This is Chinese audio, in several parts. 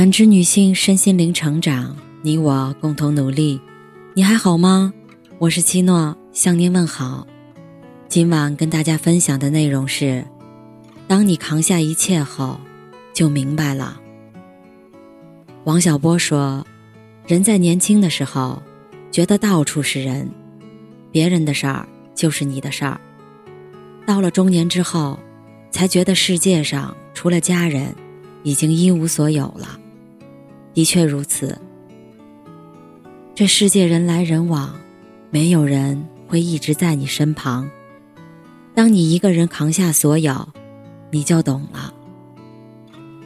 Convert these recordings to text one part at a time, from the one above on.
感知女性身心灵成长，你我共同努力。你还好吗？我是七诺，向您问好。今晚跟大家分享的内容是：当你扛下一切后，就明白了。王小波说：“人在年轻的时候，觉得到处是人，别人的事儿就是你的事儿；到了中年之后，才觉得世界上除了家人，已经一无所有了。”的确如此。这世界人来人往，没有人会一直在你身旁。当你一个人扛下所有，你就懂了。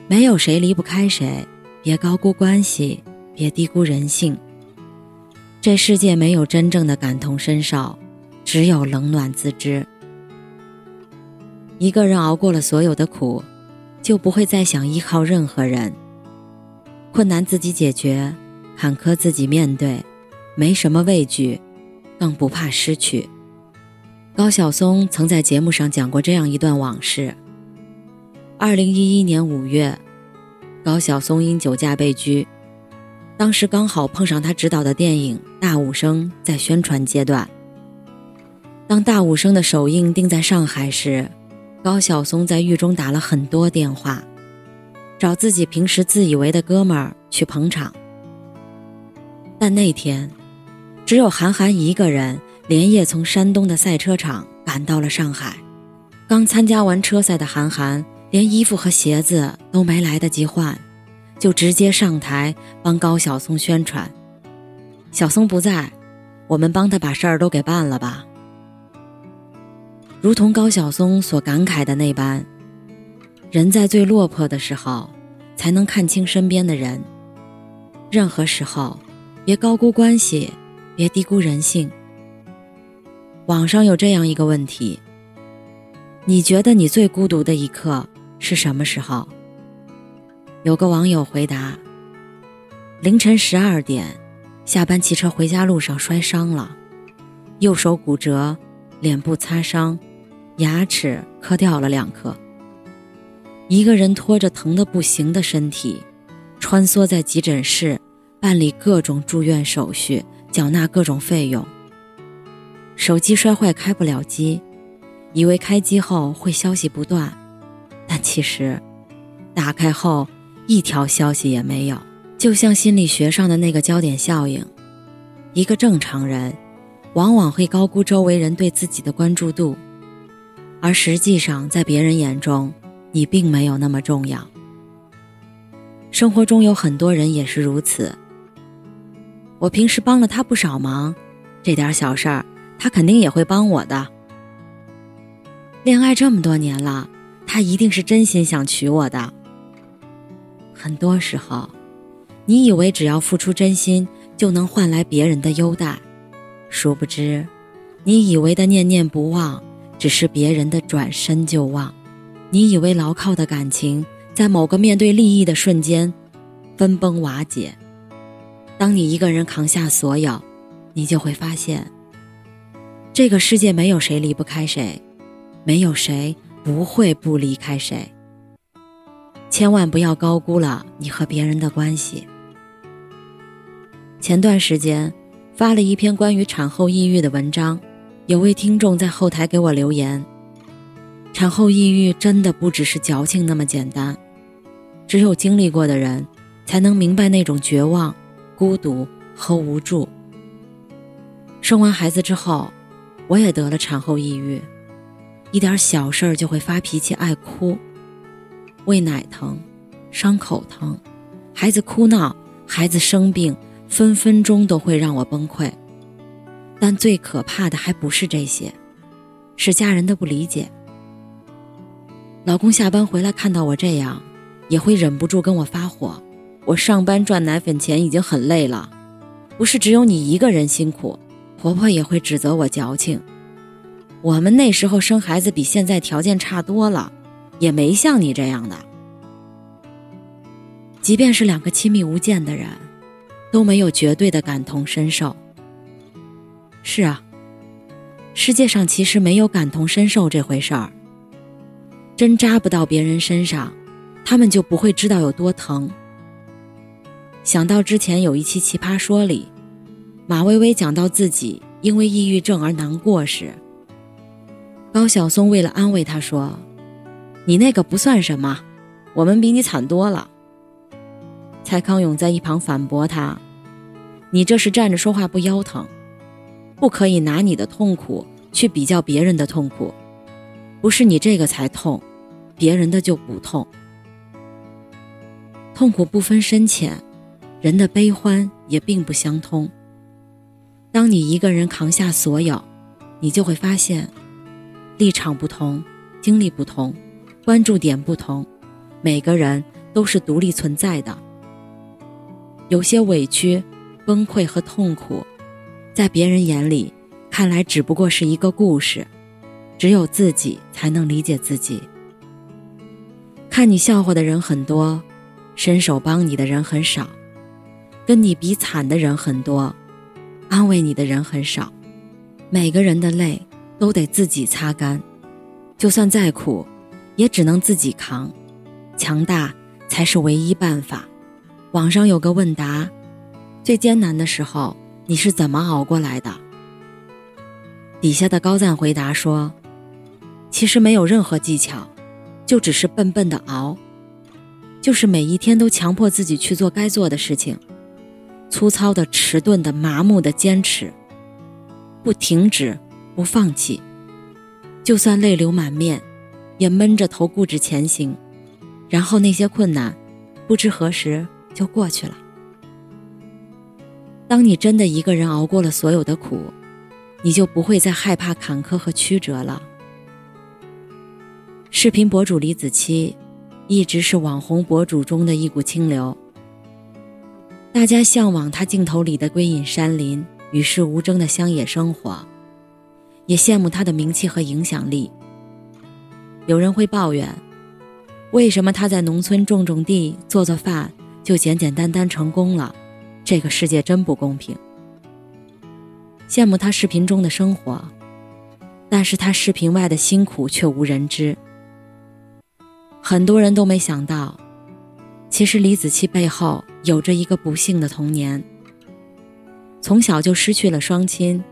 没有谁离不开谁，别高估关系，别低估人性。这世界没有真正的感同身受，只有冷暖自知。一个人熬过了所有的苦，就不会再想依靠任何人。困难自己解决，坎坷自己面对，没什么畏惧，更不怕失去。高晓松曾在节目上讲过这样一段往事：二零一一年五月，高晓松因酒驾被拘，当时刚好碰上他执导的电影《大武生》在宣传阶段。当《大武生》的首映定在上海时，高晓松在狱中打了很多电话。找自己平时自以为的哥们儿去捧场，但那天，只有韩寒一个人连夜从山东的赛车场赶到了上海。刚参加完车赛的韩寒，连衣服和鞋子都没来得及换，就直接上台帮高晓松宣传。小松不在，我们帮他把事儿都给办了吧。如同高晓松所感慨的那般。人在最落魄的时候，才能看清身边的人。任何时候，别高估关系，别低估人性。网上有这样一个问题：你觉得你最孤独的一刻是什么时候？有个网友回答：凌晨十二点，下班骑车回家路上摔伤了，右手骨折，脸部擦伤，牙齿磕掉了两颗。一个人拖着疼得不行的身体，穿梭在急诊室，办理各种住院手续，缴纳各种费用。手机摔坏开不了机，以为开机后会消息不断，但其实打开后一条消息也没有。就像心理学上的那个焦点效应，一个正常人往往会高估周围人对自己的关注度，而实际上在别人眼中。你并没有那么重要。生活中有很多人也是如此。我平时帮了他不少忙，这点小事儿他肯定也会帮我的。恋爱这么多年了，他一定是真心想娶我的。很多时候，你以为只要付出真心就能换来别人的优待，殊不知，你以为的念念不忘，只是别人的转身就忘。你以为牢靠的感情，在某个面对利益的瞬间，分崩瓦解。当你一个人扛下所有，你就会发现，这个世界没有谁离不开谁，没有谁不会不离开谁。千万不要高估了你和别人的关系。前段时间发了一篇关于产后抑郁的文章，有位听众在后台给我留言。产后抑郁真的不只是矫情那么简单，只有经历过的人，才能明白那种绝望、孤独和无助。生完孩子之后，我也得了产后抑郁，一点小事儿就会发脾气、爱哭，喂奶疼、伤口疼，孩子哭闹、孩子生病，分分钟都会让我崩溃。但最可怕的还不是这些，是家人的不理解。老公下班回来看到我这样，也会忍不住跟我发火。我上班赚奶粉钱已经很累了，不是只有你一个人辛苦。婆婆也会指责我矫情。我们那时候生孩子比现在条件差多了，也没像你这样的。即便是两个亲密无间的人，都没有绝对的感同身受。是啊，世界上其实没有感同身受这回事儿。针扎不到别人身上，他们就不会知道有多疼。想到之前有一期《奇葩说》里，马薇薇讲到自己因为抑郁症而难过时，高晓松为了安慰她说：“你那个不算什么，我们比你惨多了。”蔡康永在一旁反驳他：“你这是站着说话不腰疼，不可以拿你的痛苦去比较别人的痛苦，不是你这个才痛，别人的就不痛。痛苦不分深浅，人的悲欢也并不相通。当你一个人扛下所有，你就会发现，立场不同，经历不同，关注点不同，每个人都是独立存在的。”有些委屈、崩溃和痛苦，在别人眼里看来只不过是一个故事，只有自己才能理解自己。看你笑话的人很多，伸手帮你的人很少，跟你比惨的人很多，安慰你的人很少。每个人的泪都得自己擦干，就算再苦，也只能自己扛，强大才是唯一办法。网上有个问答：最艰难的时候你是怎么熬过来的？底下的高赞回答说：“其实没有任何技巧，就只是笨笨的熬，就是每一天都强迫自己去做该做的事情，粗糙的、迟钝的、麻木的坚持，不停止，不放弃，就算泪流满面，也闷着头固执前行，然后那些困难，不知何时。”就过去了。当你真的一个人熬过了所有的苦，你就不会再害怕坎坷和曲折了。视频博主李子柒，一直是网红博主中的一股清流。大家向往她镜头里的归隐山林、与世无争的乡野生活，也羡慕她的名气和影响力。有人会抱怨，为什么她在农村种种地、做做饭？就简简单单成功了，这个世界真不公平。羡慕他视频中的生活，但是他视频外的辛苦却无人知。很多人都没想到，其实李子柒背后有着一个不幸的童年。从小就失去了双亲，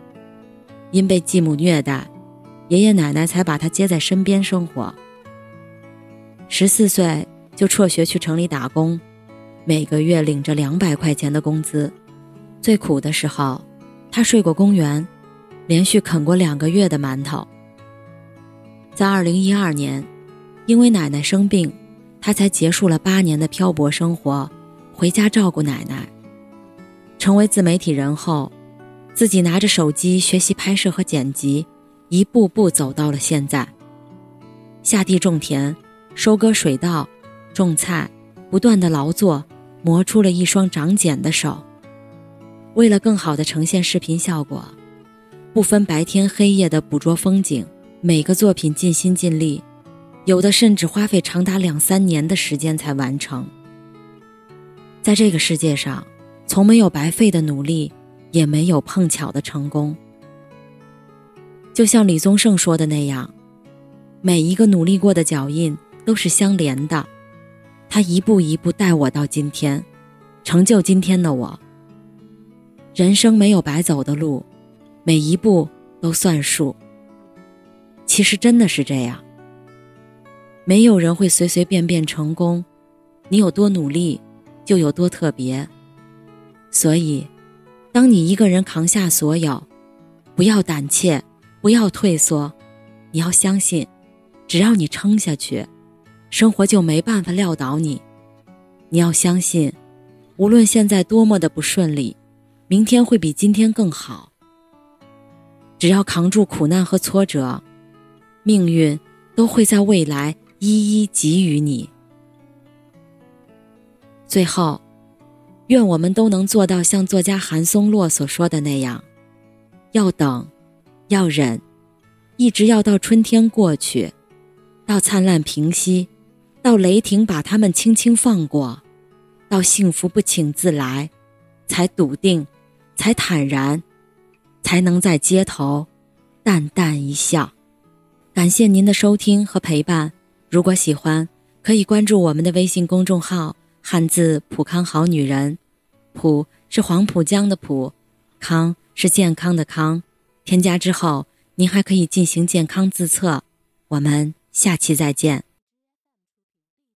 因被继母虐待，爷爷奶奶才把他接在身边生活。十四岁就辍学去城里打工。每个月领着两百块钱的工资，最苦的时候，他睡过公园，连续啃过两个月的馒头。在二零一二年，因为奶奶生病，他才结束了八年的漂泊生活，回家照顾奶奶。成为自媒体人后，自己拿着手机学习拍摄和剪辑，一步步走到了现在。下地种田，收割水稻，种菜，不断的劳作。磨出了一双长茧的手。为了更好的呈现视频效果，不分白天黑夜的捕捉风景，每个作品尽心尽力，有的甚至花费长达两三年的时间才完成。在这个世界上，从没有白费的努力，也没有碰巧的成功。就像李宗盛说的那样，每一个努力过的脚印都是相连的。他一步一步带我到今天，成就今天的我。人生没有白走的路，每一步都算数。其实真的是这样，没有人会随随便便成功，你有多努力，就有多特别。所以，当你一个人扛下所有，不要胆怯，不要退缩，你要相信，只要你撑下去。生活就没办法撂倒你，你要相信，无论现在多么的不顺利，明天会比今天更好。只要扛住苦难和挫折，命运都会在未来一一给予你。最后，愿我们都能做到像作家韩松洛所说的那样：要等，要忍，一直要到春天过去，到灿烂平息。到雷霆把他们轻轻放过，到幸福不请自来，才笃定，才坦然，才能在街头淡淡一笑。感谢您的收听和陪伴。如果喜欢，可以关注我们的微信公众号“汉字浦康好女人”，浦是黄浦江的浦，康是健康的康。添加之后，您还可以进行健康自测。我们下期再见。